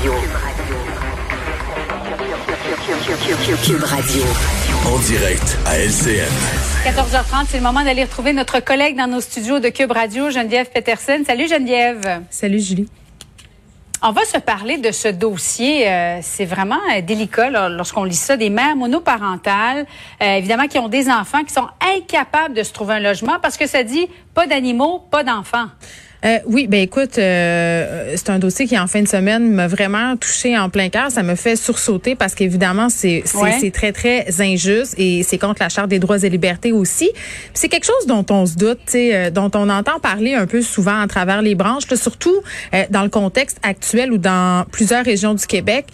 Radio. Cube Radio. En direct à LCN. 14h30, c'est le moment d'aller retrouver notre collègue dans nos studios de Cube Radio, Geneviève Peterson. Salut Geneviève. Salut Julie. On va se parler de ce dossier. Euh, c'est vraiment euh, délicat lorsqu'on lit ça. Des mères monoparentales, euh, évidemment, qui ont des enfants qui sont incapables de se trouver un logement parce que ça dit pas d'animaux, pas d'enfants. Euh, oui, ben écoute, euh, c'est un dossier qui en fin de semaine m'a vraiment touché en plein cœur. Ça me fait sursauter parce qu'évidemment c'est c'est très très injuste et c'est contre la charte des droits et libertés aussi. C'est quelque chose dont on se doute, euh, dont on entend parler un peu souvent à travers les branches, là, surtout euh, dans le contexte actuel ou dans plusieurs régions du Québec,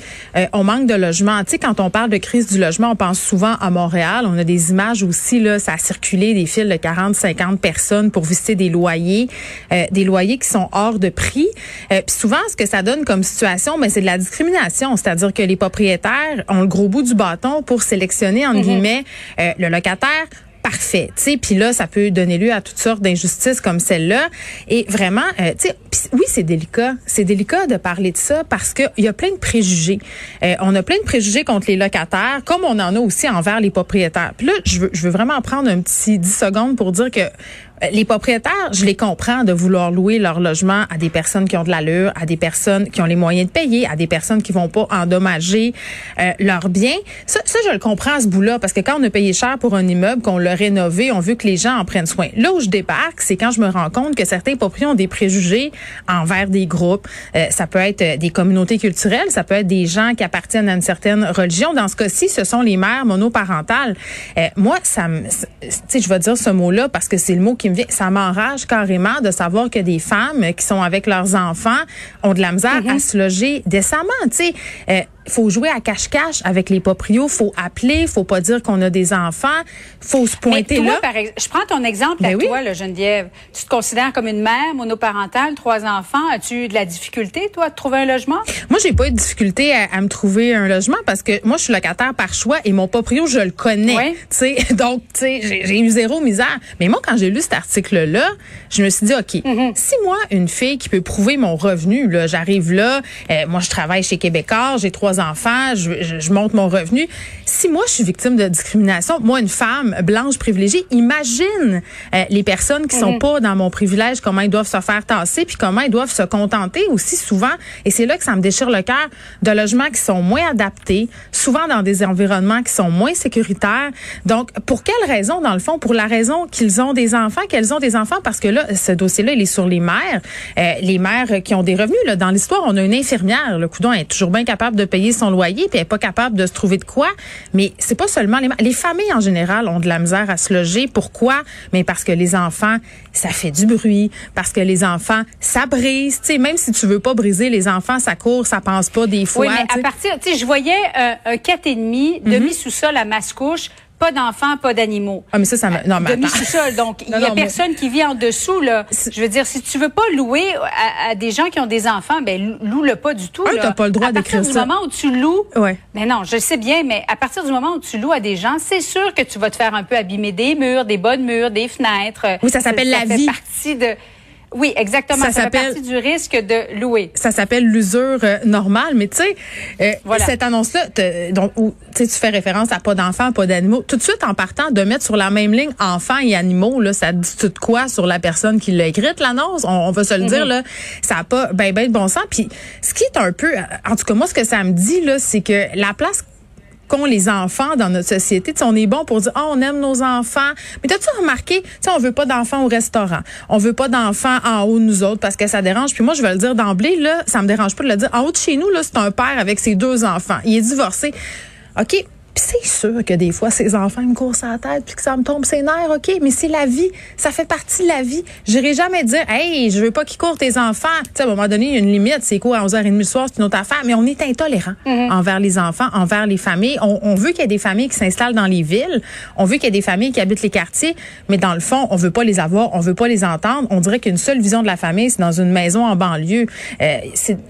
on manque de logements. Tu sais, quand on parle de crise du logement, on pense souvent à Montréal. On a des images aussi là, ça a circulé des fils de 40, 50 personnes pour visiter des loyers, des loyers qui sont hors de prix. Euh, puis souvent, ce que ça donne comme situation, mais ben, c'est de la discrimination, c'est-à-dire que les propriétaires ont le gros bout du bâton pour sélectionner entre mhm. guillemets euh, le locataire parfait, tu sais, puis là ça peut donner lieu à toutes sortes d'injustices comme celle-là et vraiment euh, tu sais oui, c'est délicat, c'est délicat de parler de ça parce que il y a plein de préjugés. Euh, on a plein de préjugés contre les locataires comme on en a aussi envers les propriétaires. Puis là, je veux je veux vraiment prendre un petit 10 secondes pour dire que les propriétaires, je les comprends de vouloir louer leur logement à des personnes qui ont de l'allure, à des personnes qui ont les moyens de payer, à des personnes qui vont pas endommager euh, leurs biens. Ça, ça, je le comprends à ce bout-là, parce que quand on a payé cher pour un immeuble, qu'on l'a rénové, on veut que les gens en prennent soin. Là où je débarque, c'est quand je me rends compte que certains propriétaires ont des préjugés envers des groupes. Euh, ça peut être des communautés culturelles, ça peut être des gens qui appartiennent à une certaine religion. Dans ce cas-ci, ce sont les mères monoparentales. moi, ça tu sais, je vais dire ce mot-là parce que c'est le mot qui ça m'enrage carrément de savoir que des femmes qui sont avec leurs enfants ont de la misère à mhm. se loger décemment. Tu sais, euh, faut jouer à cache-cache avec les proprios, faut appeler, faut pas dire qu'on a des enfants, faut se pointer toi, là. Par je prends ton exemple ben à toi, là, Geneviève. Tu te considères comme une mère monoparentale, trois enfants. As-tu eu de la difficulté, toi, de trouver un logement? Moi, j'ai pas eu de difficulté à, me trouver un logement parce que moi, je suis locataire par choix et mon proprio, je le connais. Sais, donc, j'ai eu zéro misère. Mais moi, quand j'ai lu cet article-là, je me suis dit, OK, mm-hmm. si moi, une fille qui peut prouver mon revenu, là, j'arrive là, euh, moi, je travaille chez Québécois, j'ai trois enfants, je, je, monte mon revenu. Si moi, je suis victime de discrimination, moi, une femme blanche privilégiée, imagine euh, les personnes qui sont mhm. pas dans mon privilège, comment ils doivent se faire tasser, puis comment ils doivent se contenter aussi souvent. Et c'est là que ça me déchire le cœur de logements qui sont moins adaptés, souvent dans des environnements qui sont moins sécuritaires. Donc, pour quelle raison, dans le fond? Pour la raison qu'ils ont des enfants, qu'elles ont des enfants, parce que là, ce dossier-là, il est sur les mères, euh, les mères qui ont des revenus. Là, dans l'histoire, on a une infirmière, le coudon est toujours bien capable de payer son loyer, puis elle est pas capable de se trouver de quoi. Mais c'est pas seulement les les familles en général ont de la misère à se loger. Pourquoi? Mais parce que les enfants, ça fait du bruit, parce que les enfants, ça brise. Tu sais, même si tu veux pas briser les enfants, ça court, ça pense pas des fois. Oui, mais à partir, tu sais, je voyais euh, un quatre et demi demi sous-sol à Mascouche pas d'enfants, pas d'animaux. Ah, mais ça, ça me... Non, mais Demi sous-sol. Donc, il y a personne qui vit en dessous, là. Je veux dire, si tu veux pas louer à, des gens qui ont des enfants, ben, loue-le pas du tout, Tu t'as pas le droit d'écrire ça. À partir du moment où tu loues. Ouais. Mais non, je sais bien, mais à partir du moment où tu loues à des gens, c'est sûr que tu vas te faire un peu abîmer des murs, des bonnes murs, des fenêtres. Oui, ça s'appelle la vie. Ça fait partie de, oui, exactement. Ça, ça fait partie du risque de louer. Ça s'appelle l'usure euh, normale, mais tu sais, euh, cette annonce-là, donc où tu fais référence à pas d'enfants, pas d'animaux, tout de suite en partant de mettre sur la même ligne enfants et animaux, là, ça dit tout de quoi sur la personne qui l'a écrite l'annonce? On, va se le dire mhm. là, ça a pas ben ben de bon sens. Puis ce qui est un peu, en tout cas moi, ce que ça me dit là, c'est que la place qu'ont les enfants dans notre société. on est bon pour dire, oh, on aime nos enfants. Mais t'as-tu remarqué, tu on veut pas d'enfants au restaurant. On veut pas d'enfants en haut nous autres parce que ça dérange. Puis moi, je vais le dire d'emblée, là, ça me dérange pas de le dire. En haut de chez nous, là, c'est un père avec ses deux enfants. Il est divorcé. OK, Puis c'est sûr que des fois, ces enfants me courent à la tête puis que ça me tombe ses nerfs, OK, mais c'est la vie. Ça fait partie de la vie. J'irai jamais dire, hey, je veux pas qu'ils courent tes enfants. Tu sais, à un moment donné, il y a une limite. C'est quoi, à 11h30 le soir, c'est une autre affaire. Mais on est intolérant mm-hmm. envers les enfants, envers les familles. On, on veut qu'il y ait des familles qui s'installent dans les villes. On veut qu'il y ait des familles qui habitent les quartiers. Mais dans le fond, on veut pas les avoir. On veut pas les entendre. On dirait qu'une seule vision de la famille, c'est dans une maison en banlieue. Euh,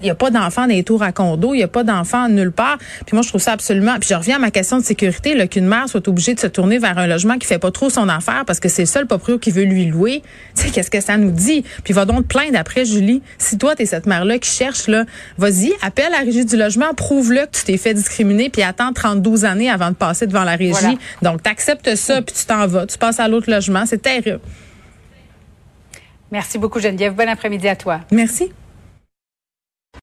il y a pas d'enfants dans les tours à condo. Il y a pas d'enfants nulle part. Puis moi, je trouve ça absolument. Puis je reviens à ma question de sécurité, qu'une mère soit obligée de se tourner vers un logement qui fait pas trop son affaire parce que c'est le seul proprio qui veut lui louer. Tu sais, qu'est-ce que ça nous dit? Puis va donc te plaindre après, Julie. Si toi, t'es cette mère-là qui cherche, là, vas-y, appelle la régie du logement, prouve-le que tu t'es fait discriminer, puis attends 32 années avant de passer devant la régie. Donc, t'acceptes ça, puis tu t'en vas. Tu passes à l'autre logement. C'est terrible. Merci beaucoup, Geneviève. Bon après-midi à toi. Merci.